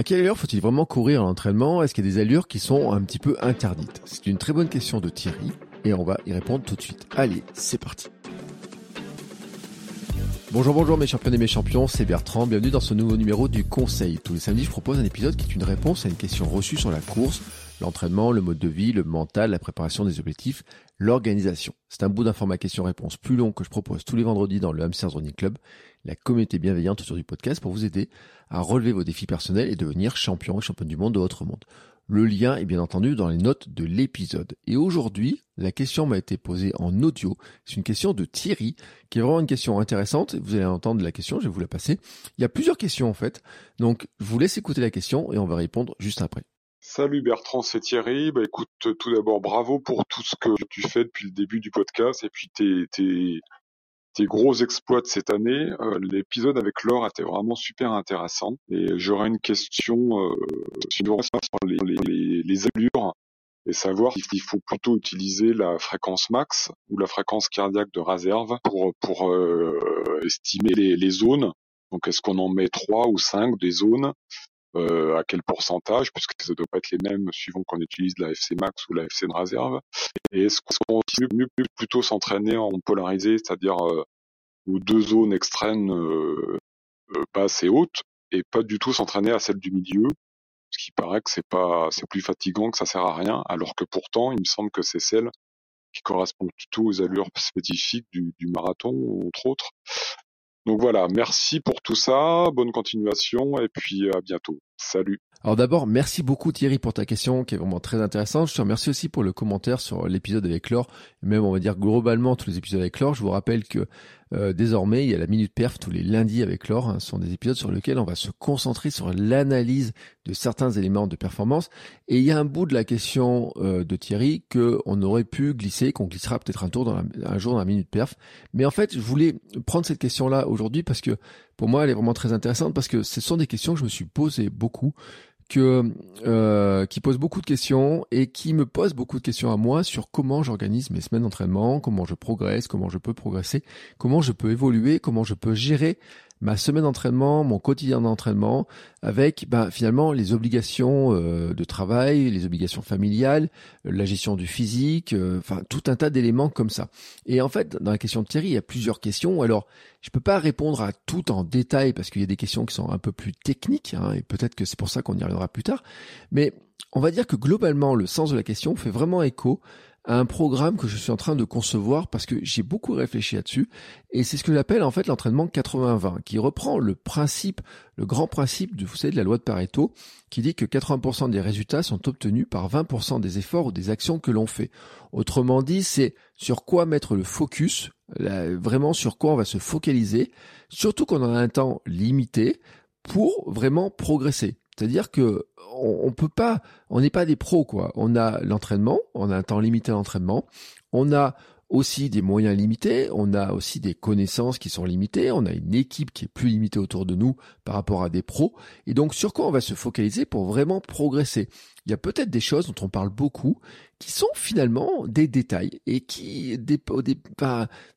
À quelle allure faut-il vraiment courir à l'entraînement? Est-ce qu'il y a des allures qui sont un petit peu interdites? C'est une très bonne question de Thierry et on va y répondre tout de suite. Allez, c'est parti. Bonjour, bonjour mes champions et mes champions, c'est Bertrand, bienvenue dans ce nouveau numéro du Conseil. Tous les samedis, je propose un épisode qui est une réponse à une question reçue sur la course, l'entraînement, le mode de vie, le mental, la préparation des objectifs, l'organisation. C'est un bout d'informat question-réponse plus long que je propose tous les vendredis dans le Hamsters Running Club, la communauté bienveillante autour du podcast pour vous aider à relever vos défis personnels et devenir champion et championne du monde de votre monde. Le lien est bien entendu dans les notes de l'épisode. Et aujourd'hui, la question m'a été posée en audio. C'est une question de Thierry, qui est vraiment une question intéressante. Vous allez entendre la question, je vais vous la passer. Il y a plusieurs questions en fait. Donc, je vous laisse écouter la question et on va répondre juste après. Salut Bertrand, c'est Thierry. Bah écoute, tout d'abord bravo pour tout ce que tu fais depuis le début du podcast et puis tes, gros exploits de cette année. Euh, L'épisode avec Laure était vraiment super intéressant. Et j'aurais une question euh, sur les, les, les allures et savoir s'il faut plutôt utiliser la fréquence max ou la fréquence cardiaque de réserve pour, pour euh, estimer les, les zones. Donc est-ce qu'on en met trois ou cinq des zones? Euh, à quel pourcentage, puisque ça ne doit pas être les mêmes suivant qu'on utilise la FC max ou la FC de réserve. Et est-ce qu'on mieux plutôt s'entraîner en polarisé, c'est-à-dire euh, ou deux zones extrêmes euh, euh, basses et hautes, et pas du tout s'entraîner à celle du milieu, ce qui paraît que c'est pas c'est plus fatigant, que ça sert à rien, alors que pourtant il me semble que c'est celle qui correspond plutôt aux allures spécifiques du, du marathon, entre autres. Donc voilà, merci pour tout ça, bonne continuation et puis à bientôt. Salut. Alors d'abord, merci beaucoup Thierry pour ta question qui est vraiment très intéressante. Je te remercie aussi pour le commentaire sur l'épisode avec Laure, même on va dire globalement tous les épisodes avec Laure. Je vous rappelle que euh, désormais il y a la Minute Perf tous les lundis avec Laure. Hein. Ce sont des épisodes sur lesquels on va se concentrer sur l'analyse de certains éléments de performance. Et il y a un bout de la question euh, de Thierry que on aurait pu glisser, qu'on glissera peut-être un tour dans un jour dans la Minute Perf. Mais en fait, je voulais prendre cette question-là aujourd'hui parce que pour moi elle est vraiment très intéressante parce que ce sont des questions que je me suis posées beaucoup euh, qui pose beaucoup de questions et qui me pose beaucoup de questions à moi sur comment j'organise mes semaines d'entraînement, comment je progresse, comment je peux progresser, comment je peux évoluer, comment je peux gérer ma semaine d'entraînement, mon quotidien d'entraînement, avec ben, finalement les obligations euh, de travail, les obligations familiales, la gestion du physique, euh, enfin tout un tas d'éléments comme ça. Et en fait, dans la question de Thierry, il y a plusieurs questions. Alors, je peux pas répondre à tout en détail parce qu'il y a des questions qui sont un peu plus techniques, hein, et peut-être que c'est pour ça qu'on y reviendra plus tard. Mais on va dire que globalement, le sens de la question fait vraiment écho un programme que je suis en train de concevoir parce que j'ai beaucoup réfléchi là-dessus et c'est ce que j'appelle en fait l'entraînement 80-20 qui reprend le principe, le grand principe de, vous savez, la loi de Pareto qui dit que 80% des résultats sont obtenus par 20% des efforts ou des actions que l'on fait. Autrement dit, c'est sur quoi mettre le focus, vraiment sur quoi on va se focaliser, surtout qu'on a un temps limité pour vraiment progresser. C'est-à-dire que on, peut pas, on n'est pas des pros quoi. On a l'entraînement, on a un temps limité à l'entraînement, on a aussi des moyens limités, on a aussi des connaissances qui sont limitées, on a une équipe qui est plus limitée autour de nous par rapport à des pros. Et donc sur quoi on va se focaliser pour vraiment progresser? Il y a peut-être des choses dont on parle beaucoup qui sont finalement des détails et qui, des,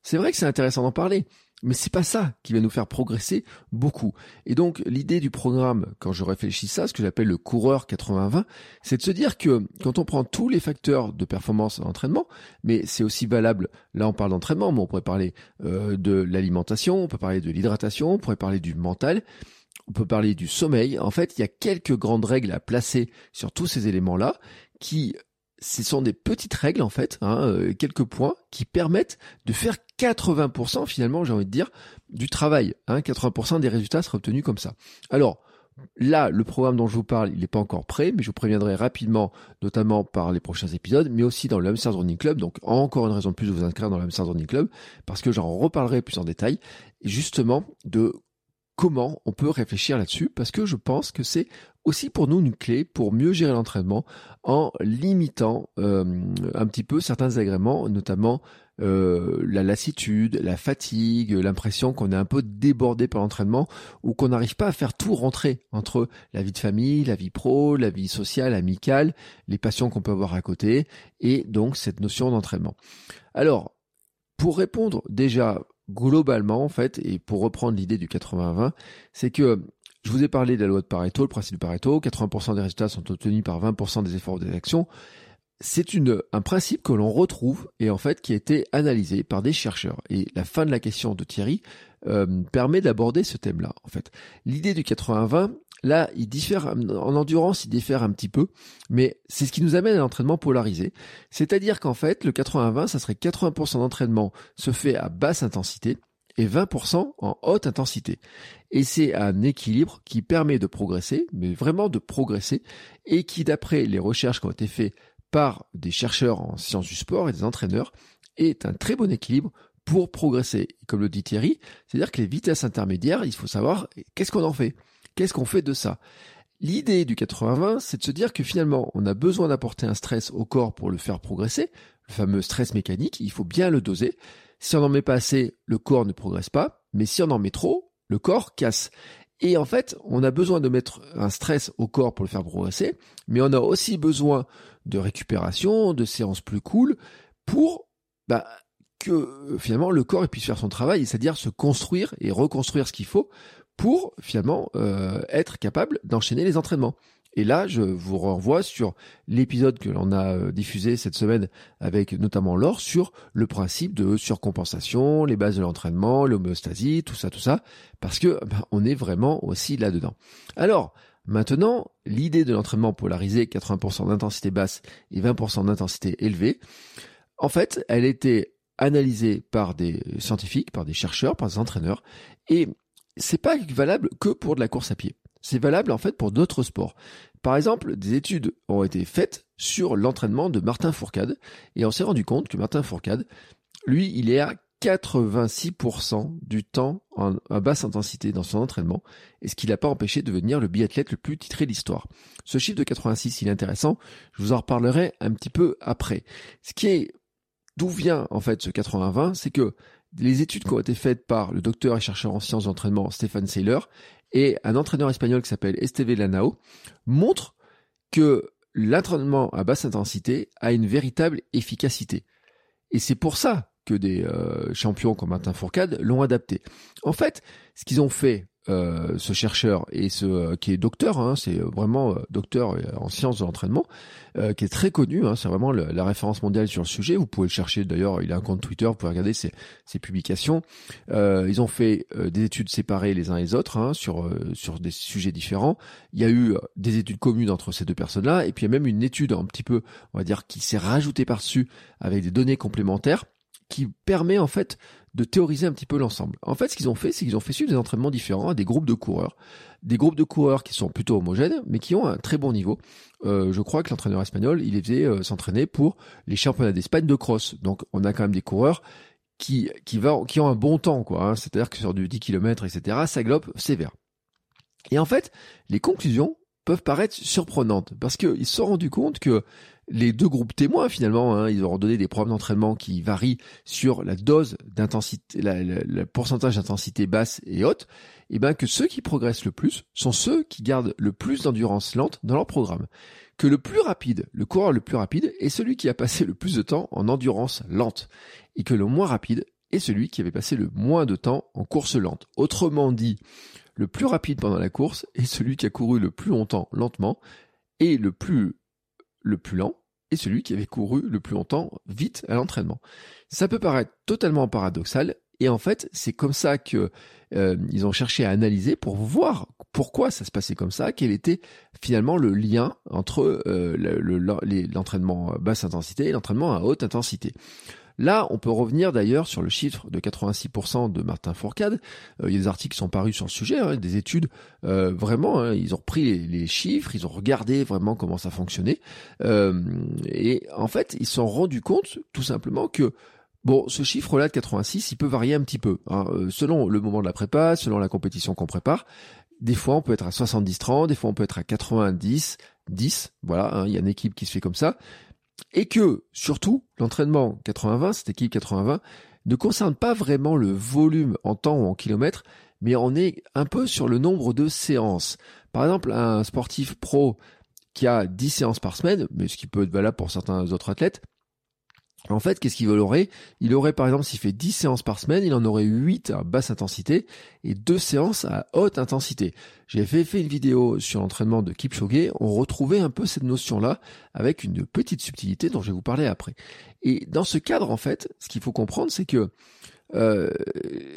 c'est vrai que c'est intéressant d'en parler, mais c'est pas ça qui va nous faire progresser beaucoup. Et donc, l'idée du programme, quand je réfléchis ça, ce que j'appelle le coureur 80-20, c'est de se dire que quand on prend tous les facteurs de performance en entraînement, mais c'est aussi valable, là on parle d'entraînement, mais on pourrait parler euh, de l'alimentation, on peut parler de l'hydratation, on pourrait parler du mental, on peut parler du sommeil. En fait, il y a quelques grandes règles à placer sur tous ces éléments-là qui ce sont des petites règles en fait, hein, euh, quelques points qui permettent de faire 80% finalement, j'ai envie de dire, du travail. Hein, 80% des résultats seraient obtenus comme ça. Alors, Là, le programme dont je vous parle, il n'est pas encore prêt, mais je vous préviendrai rapidement, notamment par les prochains épisodes, mais aussi dans le Hamsters Running Club. Donc, encore une raison de plus de vous inscrire dans le Hamsters Running Club, parce que j'en reparlerai plus en détail, justement, de comment on peut réfléchir là-dessus, parce que je pense que c'est aussi pour nous une clé pour mieux gérer l'entraînement en limitant euh, un petit peu certains agréments, notamment euh, la lassitude, la fatigue, l'impression qu'on est un peu débordé par l'entraînement ou qu'on n'arrive pas à faire tout rentrer entre la vie de famille, la vie pro, la vie sociale, amicale, les passions qu'on peut avoir à côté et donc cette notion d'entraînement. Alors, pour répondre déjà globalement en fait et pour reprendre l'idée du 80-20, c'est que je vous ai parlé de la loi de Pareto, le principe de Pareto, 80% des résultats sont obtenus par 20% des efforts ou des actions. C'est une, un principe que l'on retrouve et en fait qui a été analysé par des chercheurs. Et la fin de la question de Thierry euh, permet d'aborder ce thème-là. En fait, l'idée du 80-20, là, il diffère en endurance, il diffère un petit peu, mais c'est ce qui nous amène à l'entraînement polarisé. C'est-à-dire qu'en fait, le 80-20, ça serait 80% d'entraînement se fait à basse intensité et 20% en haute intensité. Et c'est un équilibre qui permet de progresser, mais vraiment de progresser, et qui, d'après les recherches qui ont été faites par des chercheurs en sciences du sport et des entraîneurs, est un très bon équilibre pour progresser. comme le dit Thierry, c'est-à-dire que les vitesses intermédiaires, il faut savoir qu'est-ce qu'on en fait, qu'est-ce qu'on fait de ça? L'idée du 80-20, c'est de se dire que finalement, on a besoin d'apporter un stress au corps pour le faire progresser, le fameux stress mécanique, il faut bien le doser. Si on n'en met pas assez, le corps ne progresse pas, mais si on en met trop, le corps casse. Et en fait, on a besoin de mettre un stress au corps pour le faire progresser, mais on a aussi besoin de récupération, de séances plus cool, pour bah, que euh, finalement le corps puisse faire son travail, c'est-à-dire se construire et reconstruire ce qu'il faut pour finalement euh, être capable d'enchaîner les entraînements. Et là, je vous renvoie sur l'épisode que l'on a euh, diffusé cette semaine avec notamment Laure sur le principe de surcompensation, les bases de l'entraînement, l'homéostasie, tout ça, tout ça, parce que bah, on est vraiment aussi là-dedans. Alors, maintenant, l'idée de l'entraînement polarisé, 80% d'intensité basse et 20% d'intensité élevée, en fait, elle était analysée par des scientifiques, par des chercheurs, par des entraîneurs, et c'est pas valable que pour de la course à pied. C'est valable en fait pour d'autres sports. Par exemple, des études ont été faites sur l'entraînement de Martin Fourcade et on s'est rendu compte que Martin Fourcade, lui, il est à 86% du temps en, à basse intensité dans son entraînement, et ce qui l'a pas empêché de devenir le biathlète le plus titré de l'histoire. Ce chiffre de 86, il est intéressant, je vous en reparlerai un petit peu après. Ce qui est, d'où vient en fait ce 80-20, c'est que les études qui ont été faites par le docteur et chercheur en sciences d'entraînement Stéphane Seiler et un entraîneur espagnol qui s'appelle Esteve Lanao montrent que l'entraînement à basse intensité a une véritable efficacité. Et c'est pour ça que des euh, champions comme Martin Fourcade l'ont adapté. En fait, ce qu'ils ont fait euh, ce chercheur et ce euh, qui est docteur, hein, c'est vraiment euh, docteur en sciences de l'entraînement, qui est très connu, hein, c'est vraiment la référence mondiale sur le sujet. Vous pouvez le chercher d'ailleurs, il a un compte Twitter, vous pouvez regarder ses, ses publications. ils ont fait des études séparées les uns les autres hein, sur sur des sujets différents. Il y a eu des études communes entre ces deux personnes-là, et puis il y a même une étude un petit peu, on va dire, qui s'est rajoutée par-dessus avec des données complémentaires qui permet en fait de théoriser un petit peu l'ensemble. En fait, ce qu'ils ont fait, c'est qu'ils ont fait suivre des entraînements différents à des groupes de coureurs. Des groupes de coureurs qui sont plutôt homogènes, mais qui ont un très bon niveau. Euh, je crois que l'entraîneur espagnol, il les faisait euh, s'entraîner pour les championnats d'Espagne de cross. Donc, on a quand même des coureurs qui, qui, ont un bon temps, quoi. Hein. C'est-à-dire que sur du 10 km, etc., ça globe sévère. Et en fait, les conclusions peuvent paraître surprenantes parce qu'ils se sont rendus compte que les deux groupes témoins finalement, hein, ils auront donné des programmes d'entraînement qui varient sur la dose d'intensité, le pourcentage d'intensité basse et haute, et bien que ceux qui progressent le plus sont ceux qui gardent le plus d'endurance lente dans leur programme. Que le plus rapide, le coureur le plus rapide, est celui qui a passé le plus de temps en endurance lente, et que le moins rapide est celui qui avait passé le moins de temps en course lente. Autrement dit, le plus rapide pendant la course est celui qui a couru le plus longtemps lentement, et le plus le plus lent est celui qui avait couru le plus longtemps vite à l'entraînement. Ça peut paraître totalement paradoxal, et en fait, c'est comme ça que euh, ils ont cherché à analyser pour voir pourquoi ça se passait comme ça, quel était finalement le lien entre euh, l'entraînement basse intensité et l'entraînement à haute intensité. Là, on peut revenir d'ailleurs sur le chiffre de 86% de Martin Fourcade. Euh, il y a des articles qui sont parus sur le sujet, hein, des études. Euh, vraiment, hein, ils ont repris les, chiffres, ils ont regardé vraiment comment ça fonctionnait. Euh, et en fait, ils se sont rendus compte tout simplement que Bon, ce chiffre-là de 86, il peut varier un petit peu, hein, selon le moment de la prépa, selon la compétition qu'on prépare. Des fois, on peut être à 70-30, des fois, on peut être à 90-10. Voilà, il y a une équipe qui se fait comme ça. Et que, surtout, l'entraînement 80-20, cette équipe 80-20, ne concerne pas vraiment le volume en temps ou en kilomètres, mais on est un peu sur le nombre de séances. Par exemple, un sportif pro qui a 10 séances par semaine, mais ce qui peut être valable pour certains autres athlètes, en fait, qu'est-ce qu'il aurait? Il aurait par exemple, s'il fait 10 séances par semaine, il en aurait 8 à basse intensité et 2 séances à haute intensité. J'ai fait, une vidéo sur l'entraînement de Kipchoge, on retrouvait un peu cette notion-là avec une petite subtilité dont je vais vous parler après. Et dans ce cadre, en fait, ce qu'il faut comprendre, c'est que euh,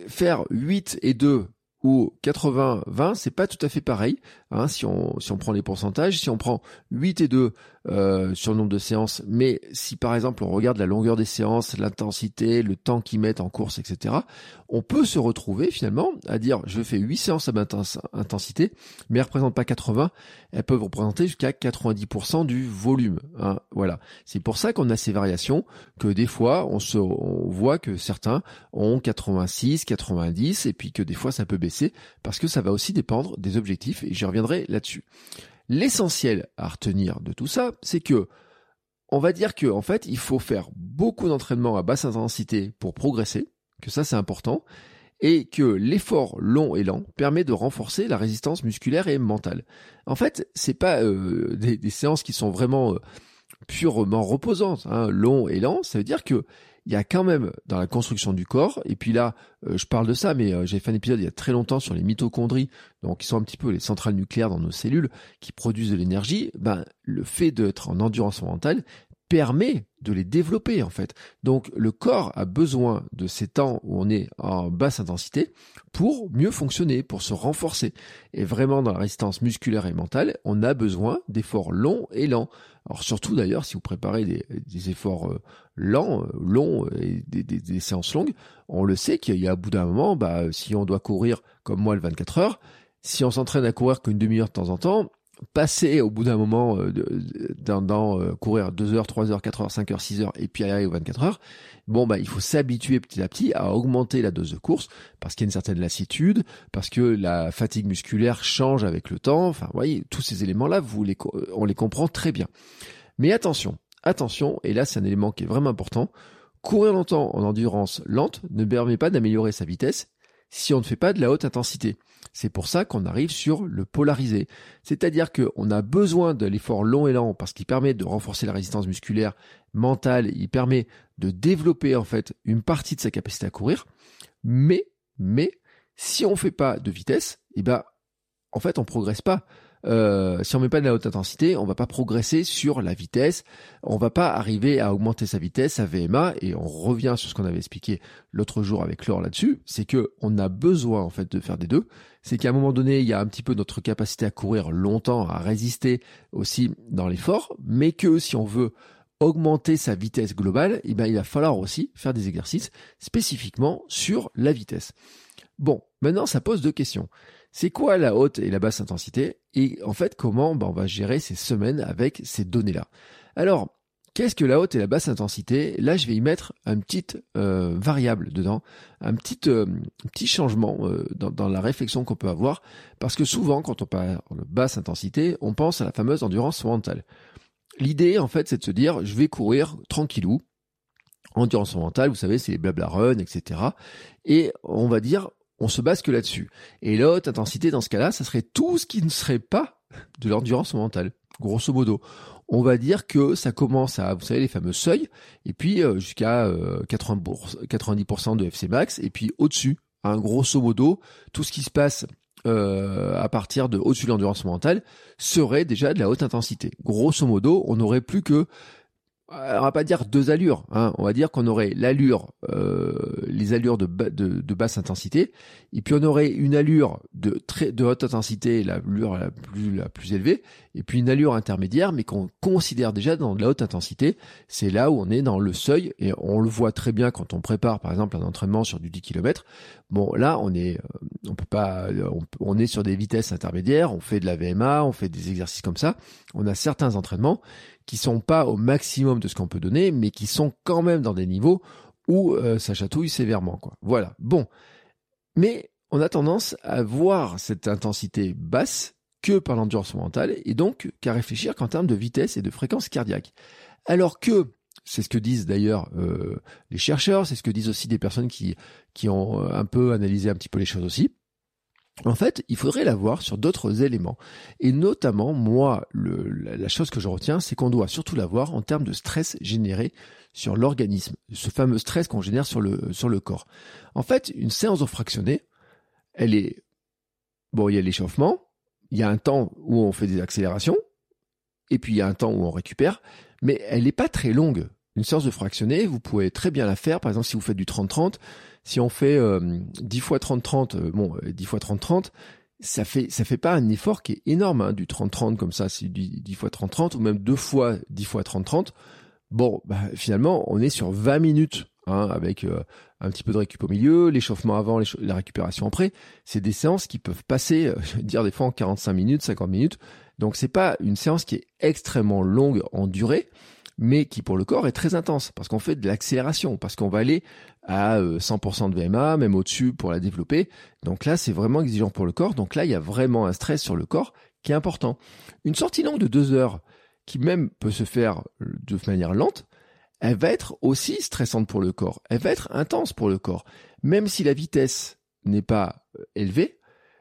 faire 8 et 2 ou 80-20, c'est pas tout à fait pareil. Hein, si, on, si on prend les pourcentages, si on prend 8 et 2 euh, sur le nombre de séances, mais si par exemple on regarde la longueur des séances, l'intensité, le temps qu'ils mettent en course, etc., on peut se retrouver finalement à dire je fais 8 séances à basse intensité, mais elles ne représentent pas 80, elles peuvent représenter jusqu'à 90% du volume. Hein, voilà. C'est pour ça qu'on a ces variations, que des fois on, se, on voit que certains ont 86, 90, et puis que des fois ça peut baisser, parce que ça va aussi dépendre des objectifs, et j'y reviendrai là-dessus. L'essentiel à retenir de tout ça, c'est que on va dire que en fait, il faut faire beaucoup d'entraînement à basse intensité pour progresser, que ça c'est important, et que l'effort long et lent permet de renforcer la résistance musculaire et mentale. En fait, c'est pas euh, des, séances qui sont vraiment euh, purement reposantes, hein, long et lent. Ça veut dire que il y a quand même dans la construction du corps, et puis là, euh, je parle de ça, mais euh, j'ai fait un épisode il y a très longtemps sur les mitochondries, donc qui sont un petit peu les centrales nucléaires dans nos cellules, qui produisent de l'énergie, ben, le fait d'être en endurance mentale permet de les développer en fait. Donc le corps a besoin de ces temps où on est en basse intensité pour mieux fonctionner, pour se renforcer. Et vraiment dans la résistance musculaire et mentale, on a besoin d'efforts longs et lents. Alors surtout d'ailleurs si vous préparez des, efforts euh, lents, euh, longs et des, séances longues, on le sait qu'il y a à bout d'un moment, bah, si on doit courir comme moi le 24 heures, si on s'entraîne à courir qu'une demi-heure de temps en temps, passer au bout d'un moment euh, dans, euh, courir 2 heures, 3 heures, 4 heures, 5 heures, 6 heures et puis aller aux 24 heures, bon bah il faut s'habituer petit à petit à augmenter la dose de course parce qu'il y a une certaine lassitude, parce que la fatigue musculaire change avec le temps, enfin vous voyez, tous ces éléments-là, vous les, on les comprend très bien. Mais attention, attention, et là c'est un élément qui est vraiment important, courir longtemps en endurance lente ne permet pas d'améliorer sa vitesse si on ne fait pas de la haute intensité. C'est pour ça qu'on arrive sur le polarisé. C'est-à-dire qu'on a besoin de l'effort long et lent parce qu'il permet de renforcer la résistance musculaire mentale, il permet de développer en fait une partie de sa capacité à courir. Mais, mais, si on ne fait pas de vitesse, eh ben, en fait, on progresse pas. Euh, si on met pas de la haute intensité, on va pas progresser sur la vitesse, on va pas arriver à augmenter sa vitesse à VMA et on revient sur ce qu'on avait expliqué l'autre jour avec Laure là-dessus, c'est que on a besoin en fait de faire des deux. C'est qu'à un moment donné, il y a un petit peu notre capacité à courir longtemps, à résister aussi dans l'effort, mais que si on veut augmenter sa vitesse globale, eh ben, il va falloir aussi faire des exercices spécifiquement sur la vitesse. Bon, maintenant ça pose deux questions. C'est quoi la haute et la basse intensité Et en fait, comment ben, on va gérer ces semaines avec ces données-là? Alors, qu'est-ce que la haute et la basse intensité? Là, je vais y mettre une petite euh, variable dedans, un petit, euh, changement euh, dans, dans, la réflexion qu'on peut avoir, parce que souvent, quand on parle de basse intensité, on pense à la fameuse endurance mentale. L'idée, en fait, c'est de se dire, je vais courir tranquillou, endurance mentale, vous savez, c'est les blabla run, etc. Et on va dire, on se base que là-dessus. Et la haute intensité, dans ce cas-là, ça serait tout ce qui ne serait pas de l'endurance mentale, grosso modo. On va dire que ça commence à, vous savez, les fameux seuils, et puis euh, jusqu'à 90% euh, de FC max, et puis au-dessus, hein, grosso modo, tout ce qui se passe euh, à partir de au-dessus de l'endurance mentale serait déjà de la haute intensité. Grosso modo, on n'aurait plus que on va pas dire deux allures, hein. on va dire qu'on aurait l'allure, euh, les allures de, basse intensité, et puis on aurait une allure de très de haute intensité, l'allure la plus la plus élevée, et puis une allure intermédiaire, mais qu'on considère déjà dans la haute intensité. C'est là où on est dans le seuil, et on le voit très bien quand on prépare, par exemple, un entraînement sur du 10 km. Bon, là, euh, on est sur des vitesses intermédiaires, on fait de la VMA, on fait des exercices comme ça. On a certains entraînements qui sont pas au maximum de ce qu'on peut donner, mais qui sont quand même dans des niveaux où euh, ça chatouille sévèrement. Quoi. Voilà. Bon. Mais on a tendance à voir cette intensité basse que par l'endurance mentale et donc qu'à réfléchir qu'en termes de vitesse et de fréquence cardiaque. Alors que, c'est ce que disent d'ailleurs euh, les chercheurs, c'est ce que disent aussi des personnes qui, qui ont euh, un peu analysé un petit peu les choses aussi, en fait, il faudrait l'avoir sur d'autres éléments. Et notamment, moi, la chose que je retiens, c'est qu'on doit surtout l'avoir en termes de stress généré sur l'organisme, ce fameux stress qu'on génère sur le, corps. En fait, une séance de fractionné, elle est... Bon, il y a l'échauffement, il y a un temps où on fait des accélérations, et puis il y a un temps où on récupère, mais elle n'est pas très longue. Une séance de fractionné, vous pouvez très bien la faire, par exemple si vous faites du 30-30, si on fait 10 euh, fois 30-30, euh, bon, 10 euh, fois 30-30, ça fait ça fait pas un effort qui est énorme, hein, du 30-30 comme ça, c'est du 10 fois 30-30, ou même deux fois 10 fois 30-30. Bon, bah, finalement, on est sur 20 minutes, hein, avec un petit peu de récup au milieu, l'échauffement avant, la récupération après. C'est des séances qui peuvent passer, je veux dire, des fois en 45 minutes, 50 minutes. Donc c'est pas une séance qui est extrêmement longue en durée, mais qui pour le corps est très intense, parce qu'on fait de l'accélération, parce qu'on va aller à 100% euh, de VMA, même au-dessus pour la développer. Donc là, c'est vraiment exigeant pour le corps. Donc là, il y a vraiment un stress sur le corps qui est important. Une sortie longue de deux heures, qui même peut se faire de manière lente, elle va être aussi stressante pour le corps. Elle va être intense pour le corps. Même si la vitesse n'est pas euh, élevée,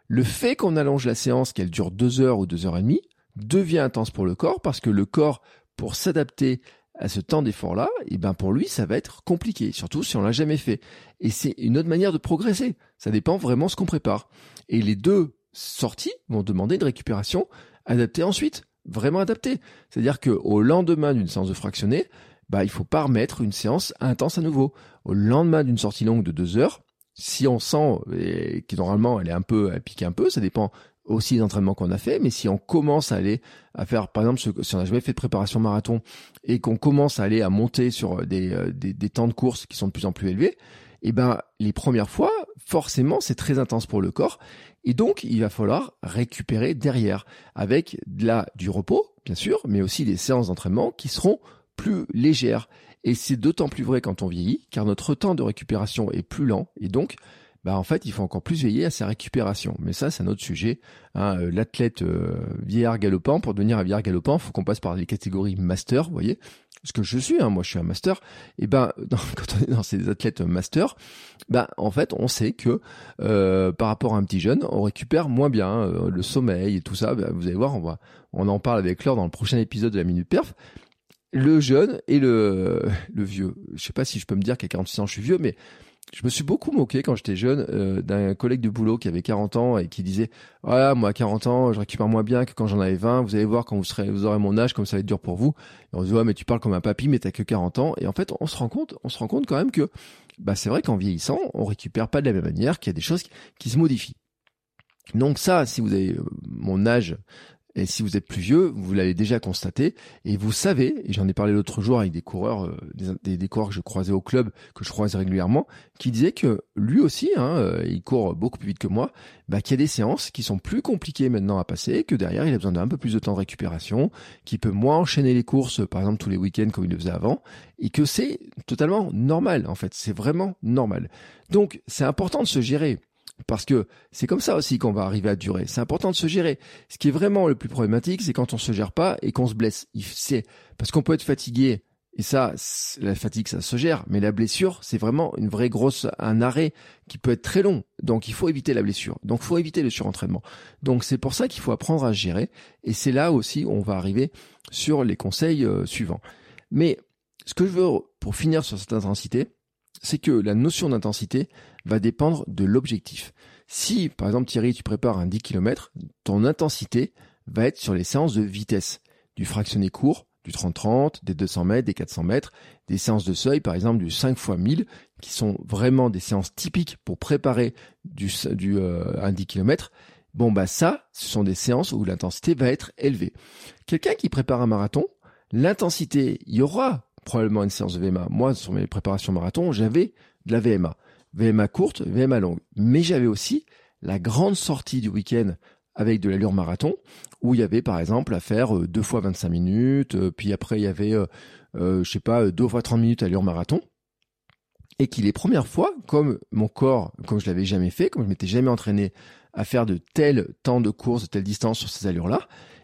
le fait qu'on allonge la séance, qu'elle dure deux heures ou deux heures et demie, devient intense pour le corps parce que le corps pour s'adapter à ce temps d'effort-là, et eh ben pour lui, ça va être compliqué, surtout si on l'a jamais fait. Et c'est une autre manière de progresser. Ça dépend vraiment ce qu'on prépare. Et les deux sorties vont demander une récupération adaptée ensuite, vraiment adaptée. C'est-à-dire que au lendemain d'une séance de fractionné, bah il faut pas remettre une séance intense à nouveau. Au lendemain d'une sortie longue de deux heures, si on sent et qui normalement elle est un peu, elle pique un peu, ça dépend aussi les entraînements qu'on a fait, mais si on commence à aller à faire, par exemple, si on n'a jamais fait de préparation marathon et qu'on commence à aller à monter sur euh, des, euh, des, des, temps de course qui sont de plus en plus élevés, eh ben les premières fois, forcément, c'est très intense pour le corps, et donc il va falloir récupérer derrière avec de la du repos, bien sûr, mais aussi des séances d'entraînement qui seront plus légères. Et c'est d'autant plus vrai quand on vieillit, car notre temps de récupération est plus lent, et donc bah en fait il faut encore plus veiller à sa récupération. Mais ça c'est un autre sujet. Hein. Euh, l'athlète euh, vieillard galopant, pour devenir un vieillard galopant, faut qu'on passe par les catégories master, vous voyez. Ce que je suis, hein, moi je suis un master. Et ben quand on est dans ces athlètes master, ben en fait on sait que euh, par rapport à un petit jeune, on récupère moins bien le sommeil et tout ça. Ben, vous allez voir, on va on en parle avec Laure dans le prochain épisode de la minute perf le jeune et le, le vieux. Je sais pas si je peux me dire qu'à 46 ans je suis vieux, mais je me suis beaucoup moqué quand j'étais jeune euh, d'un collègue de boulot qui avait 40 ans et qui disait voilà moi à 40 ans je récupère moins bien que quand j'en avais 20 vous allez voir quand vous aurez mon âge comme ça va être dur pour vous et on se dit ouais mais tu parles comme un papy mais t'as que 40 ans et en fait on se rend compte on se rend compte quand même que bah c'est vrai qu'en vieillissant on récupère pas de la même manière qu'il y a des choses qui se modifient. Donc ça, si vous avez euh, mon âge et si vous êtes plus vieux, vous l'avez déjà constaté et vous savez, et j'en ai parlé l'autre jour avec des coureurs, euh, des, des, coureurs que je croisais au club, que je croisais régulièrement, qui disaient que lui aussi, hein, euh, il court beaucoup plus vite que moi, bah, qu'il y a des séances qui sont plus compliquées maintenant à passer, que derrière il a besoin d'un peu plus de temps de récupération, qu'il peut moins enchaîner les courses, par exemple tous les week-ends comme il le faisait avant, et que c'est totalement normal en fait, c'est vraiment normal. Donc c'est important de se gérer. Parce que c'est comme ça aussi qu'on va arriver à durer. C'est important de se gérer. Ce qui est vraiment le plus problématique, c'est quand on se gère pas et qu'on se blesse. C'est parce qu'on peut être fatigué et ça, la fatigue, ça se gère. Mais la blessure, c'est vraiment une vraie grosse, un arrêt qui peut être très long. Donc, il faut éviter la blessure. Donc, il faut éviter le surentraînement. Donc, c'est pour ça qu'il faut apprendre à gérer. Et c'est là aussi où on va arriver sur les conseils euh, suivants. Mais ce que je veux, pour finir sur cette intensité, c'est que la notion d'intensité va dépendre de l'objectif. Si, par exemple, Thierry, tu prépares un 10 km, ton intensité va être sur les séances de vitesse, du fractionné court, du 30-30, des 200 mètres, des 400 mètres, des séances de seuil, par exemple du 5 x 1000, qui sont vraiment des séances typiques pour préparer du, euh, un 10 km. Bon bah ça, ce sont des séances où l'intensité va être élevée. Quelqu'un qui prépare un marathon, l'intensité, il y aura probablement une séance de VMA. Moi, sur mes préparations marathon, j'avais de la VMA. VMA courte, VMA longue. Mais j'avais aussi la grande sortie du week-end avec de l'allure marathon, où il y avait par exemple à faire euh, deux fois 25 minutes, euh, puis après il y avait, euh, je sais pas, deux fois 30 minutes allure marathon, et qui les premières fois, comme mon corps, comme je l'avais jamais fait, comme je m'étais jamais entraîné à faire de tel temps de course, de telle distance sur ces allures-là,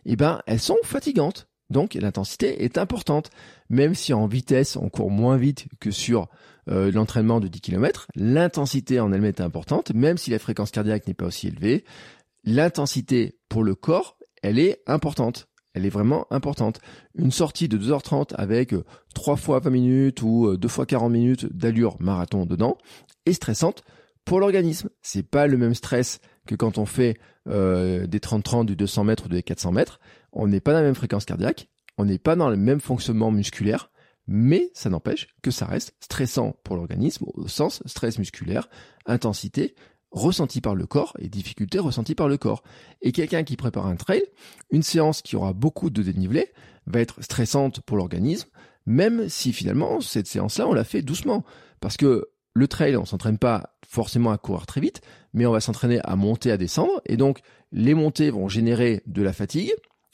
eh ben elles sont fatigantes. Donc l'intensité est importante. Même si en vitesse on court moins vite que sur l'entraînement de 10 km, l'intensité en elle-même est importante, même si la fréquence cardiaque n'est pas aussi élevée, l'intensité pour le corps, elle est importante. Elle est vraiment importante. Une sortie de 2h30 avec 3 fois 20 minutes ou 2 fois 40 minutes d'allure marathon dedans est stressante pour l'organisme. C'est pas le même stress que quand on fait euh, des 30-30, du 200 mètres ou des 400 mètres. On n'est pas dans la même fréquence cardiaque, on n'est pas dans le même fonctionnement musculaire, mais ça n'empêche que ça reste stressant pour l'organisme au sens stress musculaire, intensité, ressenti par le corps et difficultés ressenties par le corps. Et quelqu'un qui prépare un trail, une séance qui aura beaucoup de dénivelé, va être stressante pour l'organisme, même si finalement cette séance-là, on la fait doucement. Parce que le trail, on s'entraîne pas forcément à courir très vite, mais on va s'entraîner à monter, à descendre, et donc les montées vont générer de la fatigue,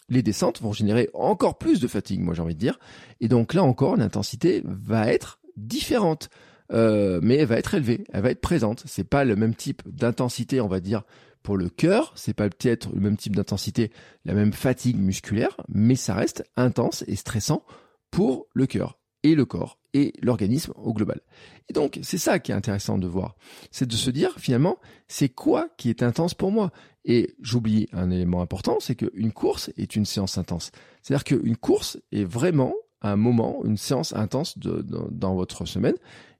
les descentes vont générer encore plus de fatigue, moi j'ai envie de dire, et donc là encore, l'intensité va être différente. Euh, mais elle va être élevée, elle va être présente. C'est pas le même type d'intensité, on va dire, pour le cœur. C'est pas peut-être le même type d'intensité, la même fatigue musculaire, mais ça reste intense et stressant pour le cœur et le corps et l'organisme au global. Et donc, c'est ça qui est intéressant de voir. C'est de se dire, finalement, c'est quoi qui est intense pour moi? Et j'oublie un élément important, c'est qu'une course est une séance intense. C'est-à-dire qu'une course est vraiment un moment, une séance intense dans votre semaine.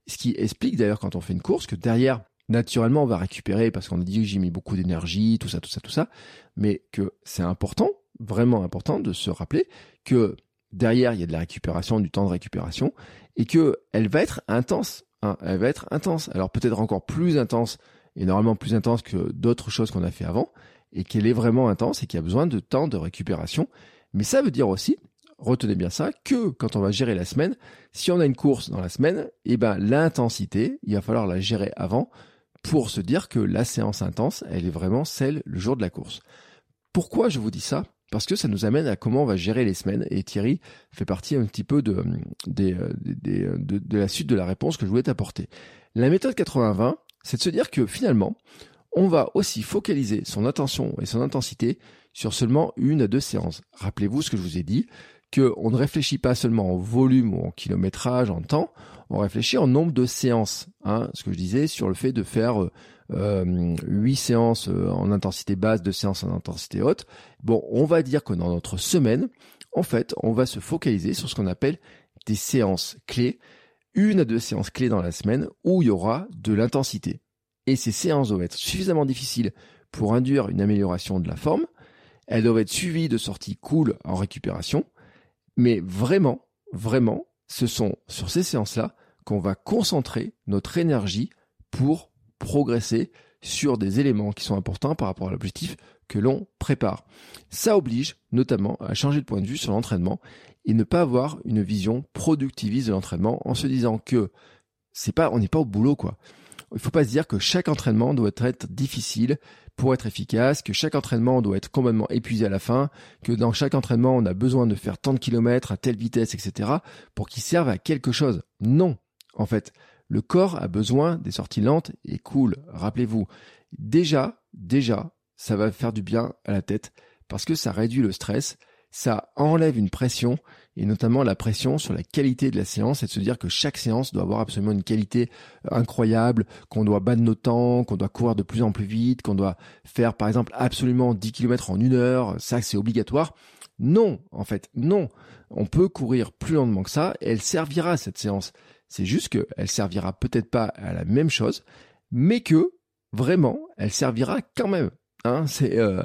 Ce qui explique d'ailleurs quand on fait une course que derrière, naturellement, on va récupérer parce qu'on a dit j'ai mis beaucoup d'énergie, tout ça, tout ça, tout ça, mais que c'est important, vraiment important de se rappeler que derrière, il y a de la récupération, du temps de récupération, et que elle va être intense. Hein, elle va être intense. Alors peut-être encore plus intense, et normalement plus intense que d'autres choses qu'on a fait avant, et qu'elle est vraiment intense et qu'il y a besoin de temps de récupération. Mais ça veut dire aussi retenez bien ça, que quand on va gérer la semaine, si on a une course dans la semaine, eh ben l'intensité, il va falloir la gérer avant pour se dire que la séance intense, elle est vraiment celle le jour de la course. Pourquoi je vous dis ça? Parce que ça nous amène à comment on va gérer les semaines et Thierry fait partie un petit peu de, de, de, de la suite de la réponse que je voulais t'apporter. La méthode 80-20, c'est de se dire que finalement, on va aussi focaliser son attention et son intensité sur seulement une à deux séances. Rappelez-vous ce que je vous ai dit, qu'on ne réfléchit pas seulement en volume ou en kilométrage, en temps, on réfléchit en nombre de séances. Hein, ce que je disais sur le fait de faire euh, 8 séances euh, en intensité basse, 2 séances en intensité haute. Bon, on va dire que dans notre semaine, en fait, on va se focaliser sur ce qu'on appelle des séances clés, une à deux séances clés dans la semaine où il y aura de l'intensité. Et ces séances doivent être suffisamment difficiles pour induire une amélioration de la forme. Elles doivent être suivies de sorties cool en récupération mais vraiment, vraiment, ce sont sur ces séances-là qu'on va concentrer notre énergie pour progresser sur des éléments qui sont importants par rapport à l'objectif que l'on prépare. Ça oblige notamment à changer de point de vue sur l'entraînement et ne pas avoir une vision productiviste de l'entraînement en se disant que c'est pas, on n'est pas au boulot quoi. Il faut pas se dire que chaque entraînement doit être difficile pour être efficace, que chaque entraînement doit être complètement épuisé à la fin, que dans chaque entraînement on a besoin de faire tant de kilomètres à telle vitesse, etc. pour qu'il serve à quelque chose. Non. En fait, le corps a besoin des sorties lentes et cool. Rappelez-vous, déjà, déjà, ça va faire du bien à la tête parce que ça réduit le stress, ça enlève une pression et notamment la pression sur la qualité de la séance et de se dire que chaque séance doit avoir absolument une qualité euh, incroyable, qu'on doit battre nos temps, qu'on doit courir de plus en plus vite, qu'on doit faire par exemple absolument 10 km en une heure, ça c'est obligatoire. Non, en fait, non. On peut courir plus lentement que ça et elle servira cette séance. C'est juste qu'elle servira peut-être pas à la même chose, mais que vraiment, elle servira quand même. Hein, c'est euh,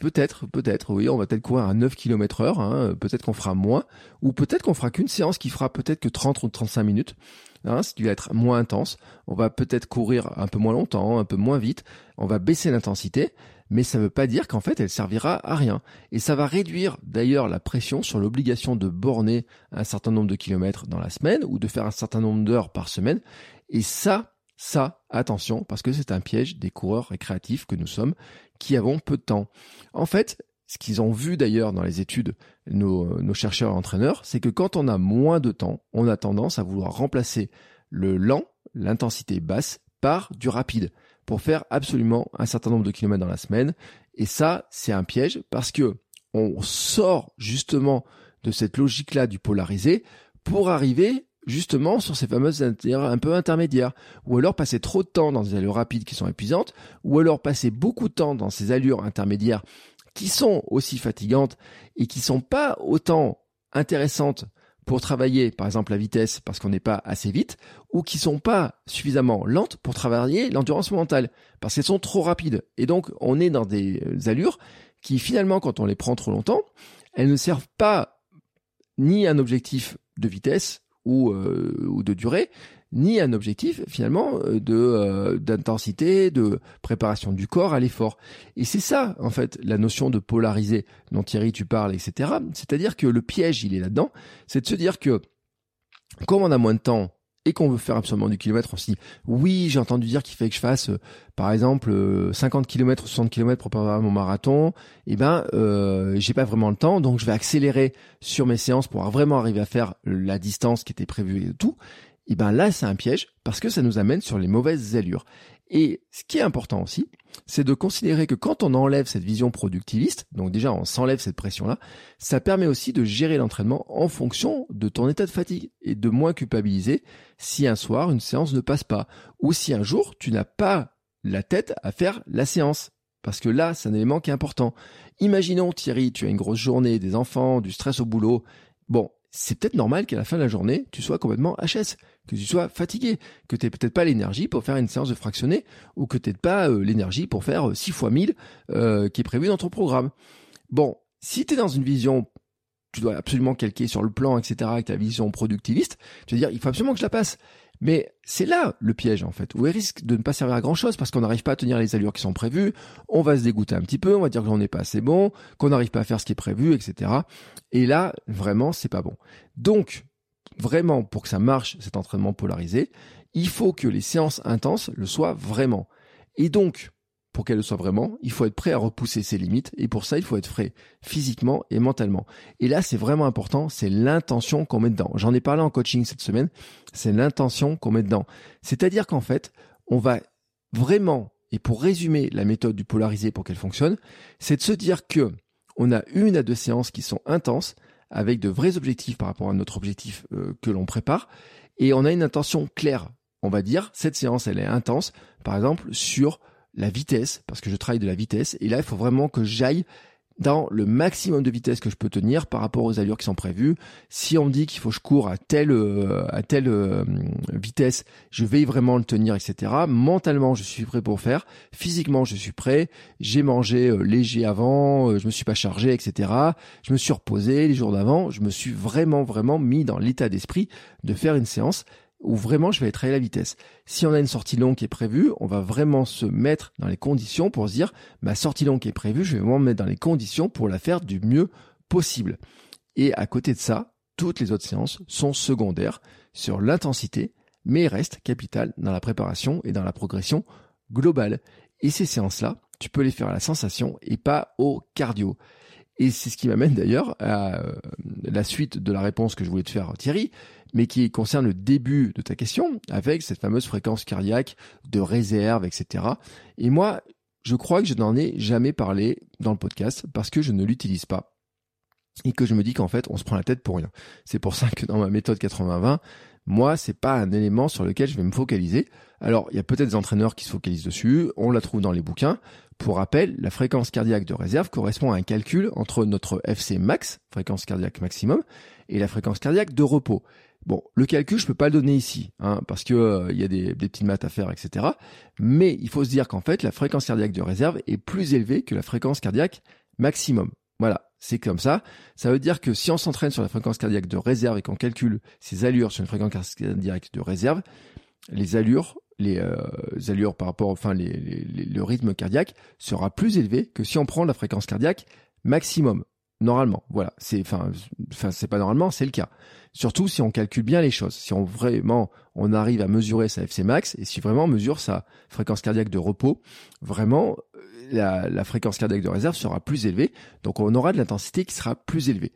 peut-être, peut-être, oui, on va peut-être courir à 9 km heure, hein, peut-être qu'on fera moins, ou peut-être qu'on fera qu'une séance qui fera peut-être que 30 ou 35 minutes, hein, ce qui va être moins intense. On va peut-être courir un peu moins longtemps, un peu moins vite, on va baisser l'intensité, mais ça ne veut pas dire qu'en fait elle servira à rien. Et ça va réduire d'ailleurs la pression sur l'obligation de borner un certain nombre de kilomètres dans la semaine ou de faire un certain nombre d'heures par semaine. Et ça, ça, attention, parce que c'est un piège des coureurs récréatifs que nous sommes, qui avons peu de temps. En fait, ce qu'ils ont vu d'ailleurs dans les études, nos, nos chercheurs et entraîneurs, c'est que quand on a moins de temps, on a tendance à vouloir remplacer le lent, l'intensité basse, par du rapide pour faire absolument un certain nombre de kilomètres dans la semaine. Et ça, c'est un piège parce que on sort justement de cette logique-là du polarisé pour arriver justement sur ces fameuses un peu intermédiaires, ou alors passer trop de temps dans des allures rapides qui sont épuisantes, ou alors passer beaucoup de temps dans ces allures intermédiaires qui sont aussi fatigantes et qui sont pas autant intéressantes pour travailler, par exemple, la vitesse parce qu'on n'est pas assez vite, ou qui sont pas suffisamment lentes pour travailler l'endurance mentale parce qu'elles sont trop rapides. Et donc, on est dans des allures qui, finalement, quand on les prend trop longtemps, elles ne servent pas ni un objectif de vitesse ou, euh, ou de durée, ni un objectif finalement euh, euh, d'intensité, de préparation du corps à l'effort. Et c'est ça en fait la notion de polariser dont Thierry tu parles, etc. C'est-à-dire que le piège il est là-dedans, c'est de se dire que comme on a moins de temps et qu'on veut faire absolument du kilomètre, on se dit oui j'ai entendu dire qu'il fallait que je fasse euh, par exemple 50 km ou 60 km pour préparer mon marathon, et eh ben j'ai pas vraiment le temps donc je vais accélérer sur mes séances pour vraiment arriver à faire la distance qui était prévue et tout et ben là c'est un piège parce que ça nous amène sur les mauvaises allures. Et ce qui est important aussi, c'est de considérer que quand on enlève cette vision productiviste, donc déjà on s'enlève cette pression-là, ça permet aussi de gérer l'entraînement en fonction de ton état de fatigue et de moins culpabiliser si un soir une séance ne passe pas ou si un jour tu n'as pas la tête à faire la séance. Parce que là, c'est un élément qui est important. Imaginons, Thierry, tu as une grosse journée, des enfants, du stress au boulot. Bon, c'est peut-être normal qu'à la fin de la journée, tu sois complètement HS, que tu sois fatigué, que tu peut-être pas l'énergie pour faire une séance de fractionné, ou que tu pas euh, l'énergie pour faire 6 fois 1000 euh, qui est prévu dans ton programme. Bon, si tu es dans une vision, tu dois absolument calquer sur le plan, etc., avec ta vision productiviste, tu vas dire, il faut absolument que je la passe. Mais c'est là le piège en fait, où elle risque de ne pas servir à grand chose parce qu'on n'arrive pas à tenir les allures qui sont prévues, on va se dégoûter un petit peu, on va dire que l'on n'est pas assez bon, qu'on n'arrive pas à faire ce qui est prévu, etc. Et là, vraiment, c'est pas bon. Donc, vraiment, pour que ça marche, cet entraînement polarisé, il faut que les séances intenses le soient vraiment. Et donc, pour qu'elle le soit vraiment, il faut être prêt à repousser ses limites et pour ça, il faut être frais physiquement et mentalement. Et là, c'est vraiment important, c'est l'intention qu'on met dedans. J'en ai parlé en coaching cette semaine, c'est l'intention qu'on met dedans. C'est-à-dire qu'en fait, on va vraiment, et pour résumer la méthode du polarisé pour qu'elle fonctionne, c'est de se dire que on a une à deux séances qui sont intenses avec de vrais objectifs par rapport à notre objectif euh, que l'on prépare et on a une intention claire. On va dire, cette séance, elle est intense, par exemple, sur la vitesse, parce que je travaille de la vitesse, et là, il faut vraiment que j'aille dans le maximum de vitesse que je peux tenir par rapport aux allures qui sont prévues. Si on me dit qu'il faut que je cours à telle euh, à telle euh, vitesse, je vais vraiment le tenir, etc. Mentalement, je suis prêt pour faire. Physiquement, je suis prêt. J'ai mangé euh, léger avant, je me suis pas chargé, etc. Je me suis reposé les jours d'avant. Je me suis vraiment vraiment mis dans l'état d'esprit de faire une séance où vraiment je vais travailler la vitesse. Si on a une sortie longue qui est prévue, on va vraiment se mettre dans les conditions pour se dire ma sortie longue qui est prévue, je vais vraiment me mettre dans les conditions pour la faire du mieux possible. Et à côté de ça, toutes les autres séances sont secondaires sur l'intensité, mais restent capitales dans la préparation et dans la progression globale. Et ces séances-là, tu peux les faire à la sensation et pas au cardio. Et c'est ce qui m'amène d'ailleurs à euh, la suite de la réponse que je voulais te faire Thierry, mais qui concerne le début de ta question, avec cette fameuse fréquence cardiaque de réserve, etc. Et moi, je crois que je n'en ai jamais parlé dans le podcast parce que je ne l'utilise pas et que je me dis qu'en fait, on se prend la tête pour rien. C'est pour ça que dans ma méthode 80-20, moi, c'est pas un élément sur lequel je vais me focaliser. Alors, il y a peut-être des entraîneurs qui se focalisent dessus, on la trouve dans les bouquins. Pour rappel, la fréquence cardiaque de réserve correspond à un calcul entre notre FC max, fréquence cardiaque maximum, et la fréquence cardiaque de repos. Bon, le calcul, je peux pas le donner ici, hein, parce que euh, il y a des, des petites maths à faire, etc. Mais il faut se dire qu'en fait, la fréquence cardiaque de réserve est plus élevée que la fréquence cardiaque maximum. Voilà, c'est comme ça. Ça veut dire que si on s'entraîne sur la fréquence cardiaque de réserve et qu'on calcule ses allures sur une fréquence cardiaque de réserve, les allures, les, euh, allures par rapport, enfin le rythme cardiaque sera plus élevé que si on prend la fréquence cardiaque maximum. Normalement, voilà, c'est enfin, enfin c'est pas normalement, c'est le cas. Surtout si on calcule bien les choses, si on vraiment on arrive à mesurer sa FC max et si vraiment on mesure sa fréquence cardiaque de repos, vraiment la, la fréquence cardiaque de réserve sera plus élevée, donc on aura de l'intensité qui sera plus élevée.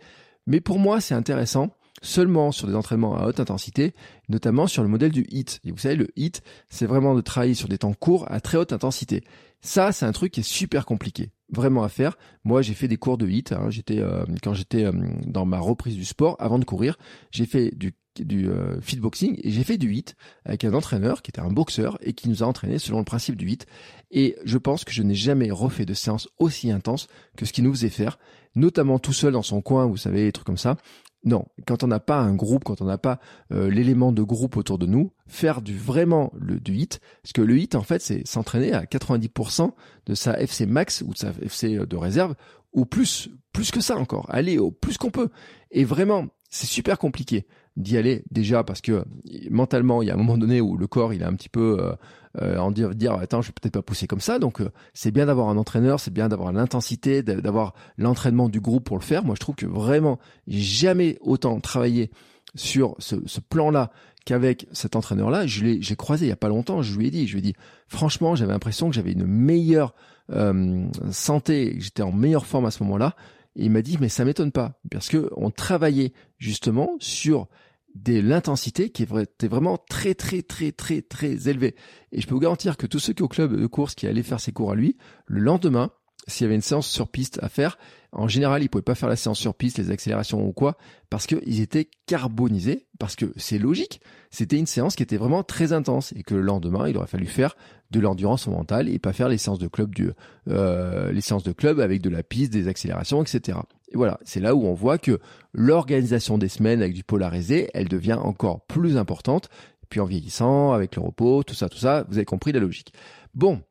Mais pour moi, c'est intéressant seulement sur des entraînements à haute intensité, notamment sur le modèle du HIT. Et vous savez, le HIT, c'est vraiment de travailler sur des temps courts à très haute intensité. Ça, c'est un truc qui est super compliqué, vraiment à faire. Moi, j'ai fait des cours de HIT. Hein. J'étais euh, quand j'étais euh, dans ma reprise du sport avant de courir, j'ai fait du du euh, fitboxing et j'ai fait du HIT avec un entraîneur qui était un boxeur et qui nous a entraîné selon le principe du HIT. Et je pense que je n'ai jamais refait de séance aussi intense que ce qu'il nous faisait faire, notamment tout seul dans son coin, vous savez, des trucs comme ça. Non, quand on n'a pas un groupe, quand on n'a pas euh, l'élément de groupe autour de nous, faire du vraiment le du hit, parce que le hit en fait c'est s'entraîner à 90% de sa FC max ou de sa FC de réserve ou plus, plus que ça encore, aller au plus qu'on peut. Et vraiment, c'est super compliqué d'y aller déjà parce que mentalement il y a un moment donné où le corps il est un petit peu euh, euh, en dire, dire attends je vais peut-être pas pousser comme ça. Donc euh, c'est bien d'avoir un entraîneur c'est bien d'avoir l'intensité d'avoir l'entraînement du groupe pour le faire. Moi je trouve que vraiment jamais autant travaillé sur ce, ce plan là qu'avec cet entraîneur là je l'ai j'ai croisé il y a pas longtemps je lui ai dit je lui ai dit franchement j'avais l'impression que j'avais une meilleure euh, santé j'étais en meilleure forme à ce moment là il m'a dit mais ça m'étonne pas parce que on travaillait justement sur de l'intensité qui était vraiment très très très très très élevée. Et je peux vous garantir que tous ceux qui au club de course qui allaient faire ses cours à lui, le lendemain, s'il y avait une séance sur piste à faire, en général, ils pouvaient pas faire la séance sur piste, les accélérations ou quoi, parce qu'ils étaient carbonisés, parce que c'est logique. C'était une séance qui était vraiment très intense et que le lendemain, il aurait fallu faire de l'endurance mentale et pas faire les séances de club du, euh, les séances de club avec de la piste, des accélérations, etc. Et voilà, c'est là où on voit que l'organisation des semaines avec du polarisé, elle devient encore plus importante. Puis en vieillissant, avec le repos, tout ça, tout ça, vous avez compris la logique. Bon,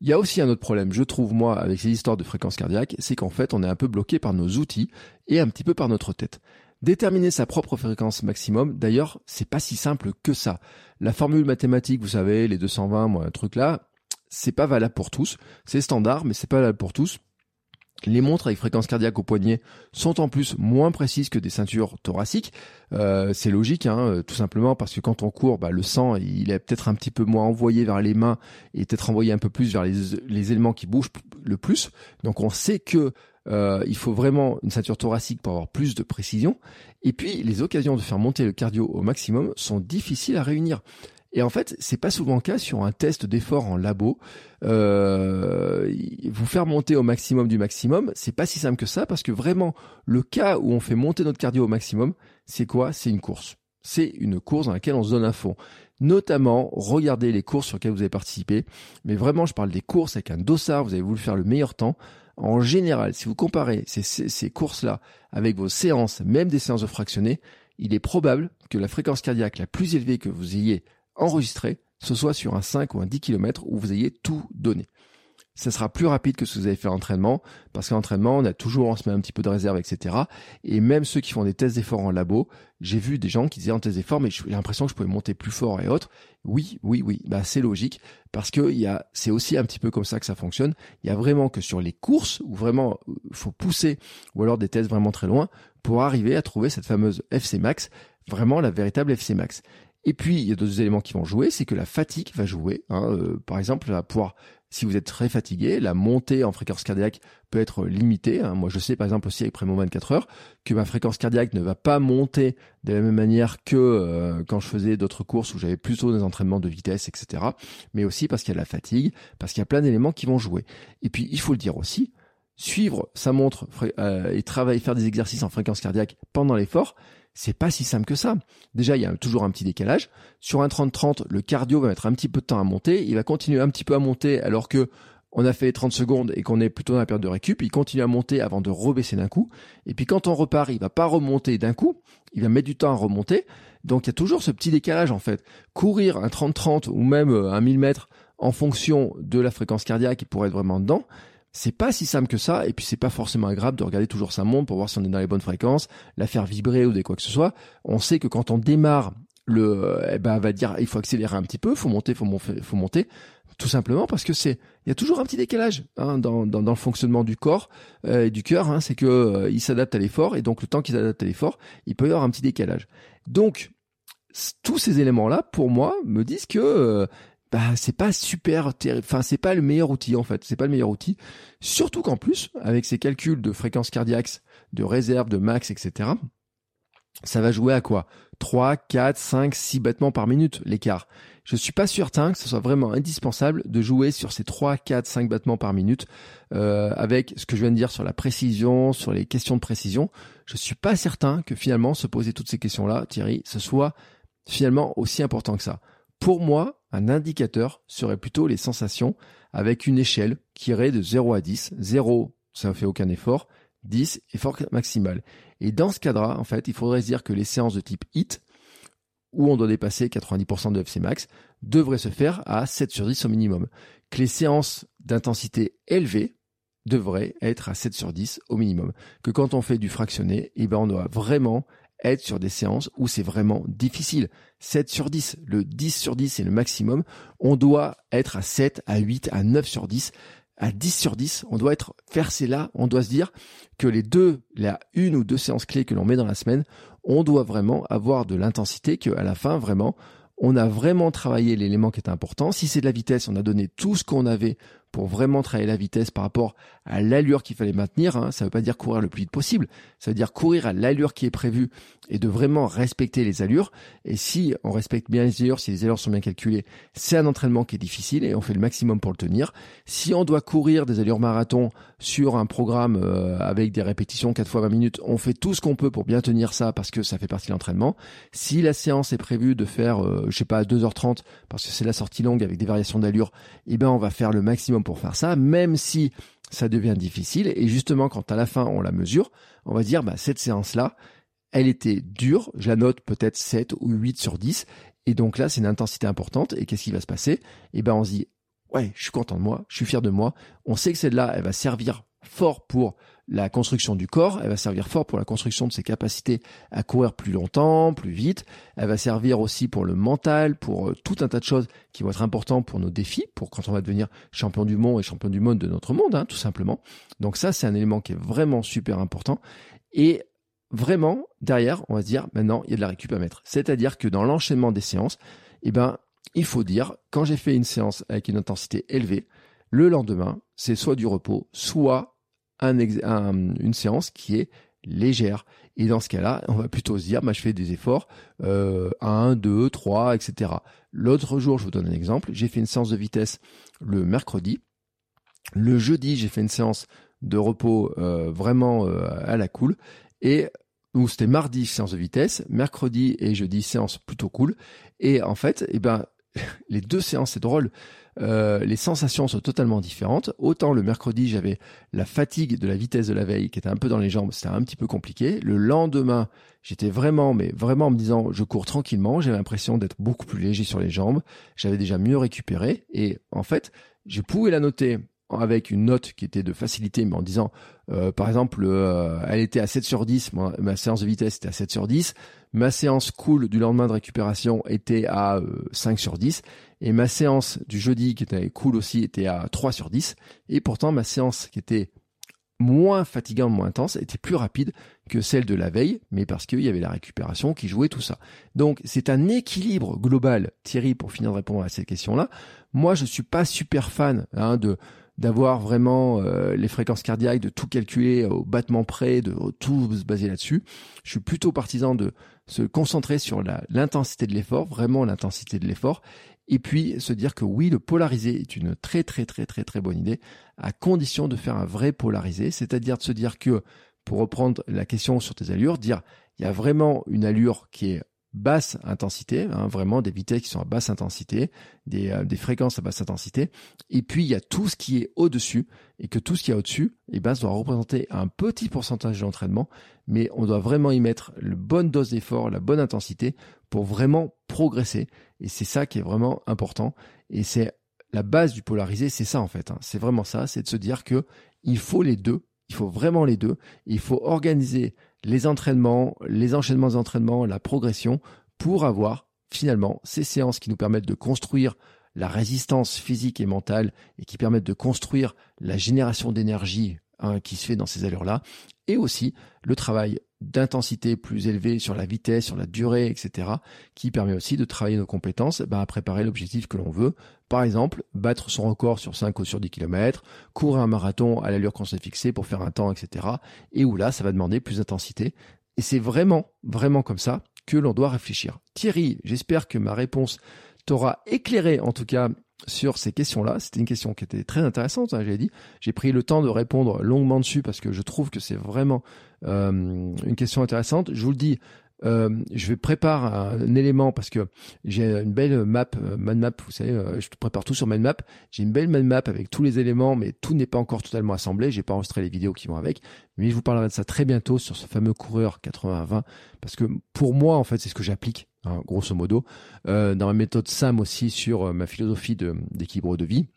il y a aussi un autre problème, je trouve, moi, avec ces histoires de fréquence cardiaque, c'est qu'en fait, on est un peu bloqué par nos outils et un petit peu par notre tête. Déterminer sa propre fréquence maximum, d'ailleurs, c'est pas si simple que ça. La formule mathématique, vous savez, les 220, moi, un truc là, c'est pas valable pour tous. C'est standard, mais c'est pas valable pour tous. Les montres avec fréquence cardiaque au poignet sont en plus moins précises que des ceintures thoraciques. Euh, c'est logique, hein, euh, tout simplement parce que quand on court, bah, le sang il est peut-être un petit peu moins envoyé vers les mains et peut-être envoyé un peu plus vers les, éléments qui bougent le plus. Donc on sait que euh, il faut vraiment une ceinture thoracique pour avoir plus de précision. Et puis les occasions de faire monter le cardio au maximum sont difficiles à réunir. Et en fait, c'est pas souvent le cas sur un test d'effort en labo. Euh, vous faire monter au maximum du maximum, c'est pas si simple que ça parce que vraiment, le cas où on fait monter notre cardio au maximum, c'est quoi? C'est une course. C'est une course dans laquelle on se donne un fond. Notamment, regardez les courses sur lesquelles vous avez participé. Mais vraiment, je parle des courses avec un dossard, vous avez voulu faire le meilleur temps. En général, si vous comparez ces, courses-là avec vos séances, même des séances de fractionnées, il est probable que la fréquence cardiaque la plus élevée que vous ayez enregistré, ce soit sur un 5 ou un 10 km où vous ayez tout donné. Ça sera plus rapide que ce que vous avez fait l'entraînement, parce qu'en entraînement, on a toujours, on se met un petit peu de réserve, etc. Et même ceux qui font des tests d'effort en labo, j'ai vu des gens qui disaient en test d'effort, mais j'ai l'impression que je pouvais monter plus fort et autres. Oui, oui, oui, bah c'est logique, parce que il y a, c'est aussi un petit peu comme ça que ça fonctionne. Il y a vraiment que sur les courses où vraiment euh, faut pousser, ou alors des tests vraiment très loin, pour arriver à trouver cette fameuse FC max, vraiment la véritable FC max. Et puis, il y a d'autres éléments qui vont jouer, c'est que la fatigue va jouer. Hein. Euh, par exemple, pouvoir, si vous êtes très fatigué, la montée en fréquence cardiaque peut être limitée. Hein. Moi, je sais par exemple aussi avec Prémo 24 heures que ma fréquence cardiaque ne va pas monter de la même manière que euh, quand je faisais d'autres courses où j'avais plutôt des entraînements de vitesse, etc. Mais aussi parce qu'il y a de la fatigue, parce qu'il y a plein d'éléments qui vont jouer. Et puis, il faut le dire aussi, suivre sa montre euh, et travailler, faire des exercices en fréquence cardiaque pendant l'effort, c'est pas si simple que ça. Déjà, il y a toujours un petit décalage. Sur un 30-30, le cardio va mettre un petit peu de temps à monter. Il va continuer un petit peu à monter alors que on a fait les 30 secondes et qu'on est plutôt dans la période de récup, il continue à monter avant de rebaisser d'un coup. Et puis quand on repart, il va pas remonter d'un coup, il va mettre du temps à remonter. Donc il y a toujours ce petit décalage en fait. Courir un 30-30 ou même euh, un 1000 mètres en fonction de la fréquence cardiaque qui pourrait être vraiment dedans, c'est pas si simple que ça, et puis c'est pas forcément agréable de regarder toujours sa montre pour voir si on est dans les bonnes fréquences, la faire vibrer ou des quoi que ce soit. On sait que quand on démarre le, eh ben, va dire, il faut accélérer un petit peu, faut monter, faut, monter, faut monter, tout simplement parce que c'est, il y a toujours un petit décalage hein, dans, dans, dans, le fonctionnement du corps euh, et du cœur. Hein, c'est que euh, il s'adapte à l'effort et donc le temps qu'il s'adapte à l'effort, il peut y avoir un petit décalage. Donc tous ces éléments-là, pour moi, me disent que euh, bah c'est pas super enfin c'est pas le meilleur outil en fait c'est pas le meilleur outil surtout qu'en plus avec ces calculs de fréquence cardiaque de réserve de max etc ça va jouer à quoi? 3, 4, 5, 6 battements par minute l'écart. Je suis pas certain que ce soit vraiment indispensable de jouer sur ces 3, 4, 5 battements par minute euh, avec ce que je viens de dire sur la précision, sur les questions de précision. Je suis pas certain que finalement se poser toutes ces questions-là, Thierry, ce soit finalement aussi important que ça. Pour moi, un indicateur serait plutôt les sensations avec une échelle qui irait de 0 à 10. 0, ça ne fait aucun effort. 10, effort maximal. Et dans ce cadre-là, en fait, il faudrait se dire que les séances de type HIT, où on doit dépasser 90% de FC max, devraient se faire à 7 sur 10 au minimum. Que les séances d'intensité élevée devraient être à 7 sur 10 au minimum. Que quand on fait du fractionné, eh ben on doit vraiment être sur des séances où c'est vraiment difficile. 7 sur 10, le 10 sur 10 c'est le maximum. On doit être à 7, à 8, à 9 sur 10. À 10 sur 10, on doit être versé là, on doit se dire que les deux, la une ou deux séances clés que l'on met dans la semaine, on doit vraiment avoir de l'intensité que à la fin vraiment on a vraiment travaillé l'élément qui est important. Si c'est de la vitesse, on a donné tout ce qu'on avait pour vraiment travailler la vitesse par rapport à l'allure qu'il fallait maintenir. Hein. Ça ne veut pas dire courir le plus vite possible, ça veut dire courir à l'allure qui est prévue et de vraiment respecter les allures. Et si on respecte bien les allures, si les allures sont bien calculées, c'est un entraînement qui est difficile et on fait le maximum pour le tenir. Si on doit courir des allures marathon sur un programme euh, avec des répétitions 4 fois 20 minutes, on fait tout ce qu'on peut pour bien tenir ça parce que ça fait partie de l'entraînement. Si la séance est prévue de faire, euh, je sais pas, 2h30 parce que c'est la sortie longue avec des variations d'allure, eh ben on va faire le maximum pour faire ça, même si ça devient difficile. Et justement, quand à la fin on la mesure, on va dire, bah, cette séance-là, elle était dure, je la note peut-être 7 ou 8 sur 10. Et donc là, c'est une intensité importante. Et qu'est-ce qui va se passer? Eh ben, on se dit, ouais, je suis content de moi, je suis fier de moi. On sait que celle-là, elle va servir fort pour la construction du corps, elle va servir fort pour la construction de ses capacités à courir plus longtemps, plus vite, elle va servir aussi pour le mental, pour euh, tout un tas de choses qui vont être importantes pour nos défis, pour quand on va devenir champion du monde et champion du monde de notre monde, hein, tout simplement. Donc ça, c'est un élément qui est vraiment super important. Et vraiment, derrière, on va se dire, maintenant, il y a de la récup à mettre. C'est-à-dire que dans l'enchaînement des séances, eh ben, il faut dire, quand j'ai fait une séance avec une intensité élevée, le lendemain, c'est soit du repos, soit un, une séance qui est légère. Et dans ce cas-là, on va plutôt se dire, bah, je fais des efforts, euh, 1, 2, 3, etc. L'autre jour, je vous donne un exemple, j'ai fait une séance de vitesse le mercredi. Le jeudi, j'ai fait une séance de repos euh, vraiment euh, à la cool. Et ou c'était mardi, séance de vitesse, mercredi et jeudi, séance plutôt cool. Et en fait, eh ben, les deux séances, c'est drôle. Euh, les sensations sont totalement différentes. Autant le mercredi, j'avais la fatigue de la vitesse de la veille qui était un peu dans les jambes, c'était un petit peu compliqué. Le lendemain, j'étais vraiment, mais vraiment en me disant, je cours tranquillement, j'avais l'impression d'être beaucoup plus léger sur les jambes, j'avais déjà mieux récupéré, et en fait, je pouvais la noter avec une note qui était de facilité, mais en disant, euh, par exemple, euh, elle était à 7 sur 10, ma séance de vitesse était à 7 sur 10, ma séance cool du lendemain de récupération était à 5 euh, sur 10, et ma séance du jeudi qui était cool aussi était à 3 sur 10, et pourtant ma séance qui était moins fatigante, moins intense, était plus rapide que celle de la veille, mais parce qu'il y avait la récupération qui jouait tout ça. Donc c'est un équilibre global, Thierry, pour finir de répondre à cette question-là. Moi, je suis pas super fan hein, de d'avoir vraiment euh, les fréquences cardiaques, de tout calculer au battement près, de tout se baser là-dessus. Je suis plutôt partisan de se concentrer sur l'intensité de l'effort, vraiment l'intensité de l'effort, et puis se dire que oui, le polariser est une très très très très très bonne idée, à condition de faire un vrai polarisé, c'est-à-dire de se dire que, pour reprendre la question sur tes allures, dire il y a vraiment une allure qui est basse intensité, hein, vraiment des vitesses qui sont à basse intensité, des, euh, des, fréquences à basse intensité. Et puis il y a tout ce qui est au-dessus, et que tout ce qui est au-dessus, eh ben, ça doit représenter un petit pourcentage d'entraînement, mais on doit vraiment y mettre la bonne dose d'effort, la bonne intensité pour vraiment progresser. Et c'est ça qui est vraiment important. Et c'est la base du polarisé, c'est ça en fait. Hein. C'est vraiment ça, c'est de se dire que il faut les deux. Il faut vraiment les deux. Il faut organiser les entraînements, les enchaînements d'entraînements, la progression pour avoir finalement ces séances qui nous permettent de construire la résistance physique et mentale et qui permettent de construire la génération d'énergie hein, qui se fait dans ces allures-là et aussi le travail d'intensité plus élevée sur la vitesse, sur la durée, etc., qui permet aussi de travailler nos compétences ben, à préparer l'objectif que l'on veut. Par exemple, battre son record sur 5 ou sur 10 km, courir un marathon à l'allure qu'on s'est fixé pour faire un temps, etc., et où là, ça va demander plus d'intensité. Et c'est vraiment, vraiment comme ça que l'on doit réfléchir. Thierry, j'espère que ma réponse t'aura éclairé, en tout cas, sur ces questions-là. C'était une question qui était très intéressante, hein, j'ai dit. J'ai pris le temps de répondre longuement dessus parce que je trouve que c'est vraiment euh, une question intéressante. Je vous le dis, euh, je vais préparer un, élément parce que j'ai une belle map, euh, map, vous savez, euh, je prépare tout sur map. J'ai une belle map avec tous les éléments, mais tout n'est pas encore totalement assemblé. J'ai pas enregistré les vidéos qui vont avec, mais je vous parlerai de ça très bientôt sur ce fameux coureur 80-20 parce que pour moi, en fait, c'est ce que j'applique, hein, grosso modo, dans ma méthode SAM aussi sur ma philosophie d'équilibre de vie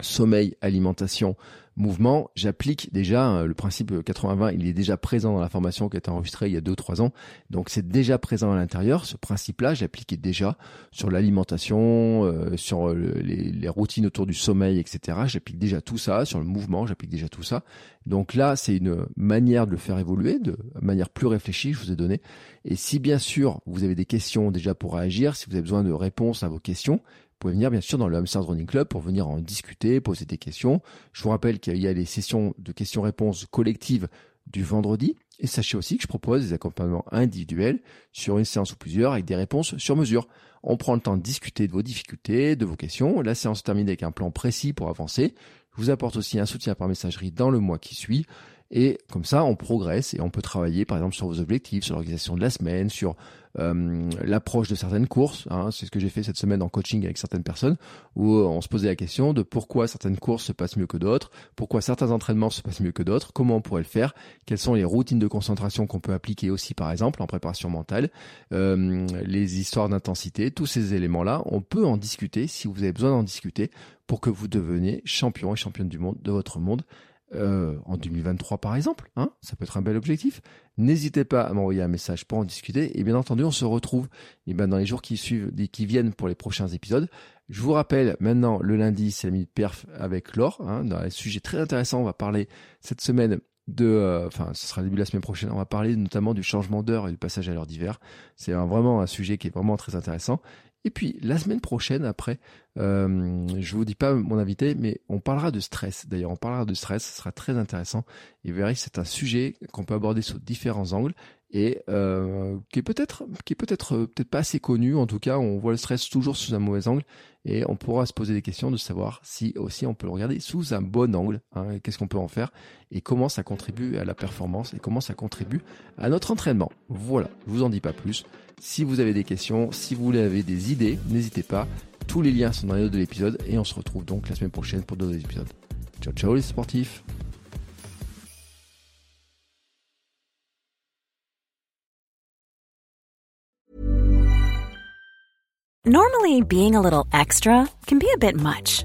sommeil, alimentation, mouvement, j'applique déjà euh, le principe 80-20, il est déjà présent dans la formation qui a été enregistrée il y a 2-3 ans. Donc c'est déjà présent à l'intérieur. Ce principe-là, j'appliquais déjà sur l'alimentation, euh, sur les, les, routines autour du sommeil, etc. J'applique déjà tout ça, sur le mouvement, j'applique déjà tout ça. Donc là, c'est une manière de le faire évoluer, de manière plus réfléchie, je vous ai donné. Et si bien sûr vous avez des questions déjà pour réagir, si vous avez besoin de réponses à vos questions, pouvez venir bien sûr dans le Hamster Running Club pour venir en discuter, poser des questions. Je vous rappelle qu'il y a les sessions de questions-réponses collectives du vendredi. Et sachez aussi que je propose des accompagnements individuels sur une séance ou plusieurs avec des réponses sur mesure. On prend le temps de discuter de vos difficultés, de vos questions. La séance termine avec un plan précis pour avancer. Je vous apporte aussi un soutien par messagerie dans le mois qui suit. Et comme ça, on progresse et on peut travailler, par exemple, sur vos objectifs, sur l'organisation de la semaine, sur euh, l'approche de certaines courses. Hein. C'est ce que j'ai fait cette semaine en coaching avec certaines personnes, où euh, on se posait la question de pourquoi certaines courses se passent mieux que d'autres, pourquoi certains entraînements se passent mieux que d'autres, comment on pourrait le faire, quelles sont les routines de concentration qu'on peut appliquer aussi, par exemple, en préparation mentale, euh, les histoires d'intensité, tous ces éléments-là, on peut en discuter si vous avez besoin d'en discuter pour que vous deveniez champion et championne du monde de votre monde euh, en 2023 par exemple, hein, ça peut être un bel objectif. N'hésitez pas à m'envoyer un message pour en discuter. Et bien entendu, on se retrouve et eh ben, dans les jours qui suivent, qui viennent pour les prochains épisodes. Je vous rappelle maintenant, le lundi, c'est la minute perf avec Laure. Hein, un sujet très intéressant, on va parler cette semaine de, euh, enfin, ce sera le début de la semaine prochaine. On va parler notamment du changement d'heure et du passage à l'heure d'hiver. C'est vraiment un sujet qui est vraiment très intéressant. Et puis la semaine prochaine, après, euh, je vous dis pas mon invité, mais on parlera de stress. D'ailleurs, on parlera de stress, ce sera très intéressant. Et vous verrez que c'est un sujet qu'on peut aborder sous différents angles et euh, qui est peut-être qui est peut-être euh, peut-être pas assez connu en tout cas on voit le stress toujours sous un mauvais angle et on pourra se poser des questions de savoir si aussi on peut le regarder sous un bon angle hein, qu'est-ce qu'on peut en faire et comment ça contribue à la performance et comment ça contribue à notre entraînement voilà je vous en dis pas plus si vous avez des questions si vous avez des idées n'hésitez pas. Tous les liens sont dans les notes de l'épisode et on se retrouve donc la semaine prochaine pour d'autres épisodes. Ciao ciao les sportifs. Normally, being a little extra can be a bit much,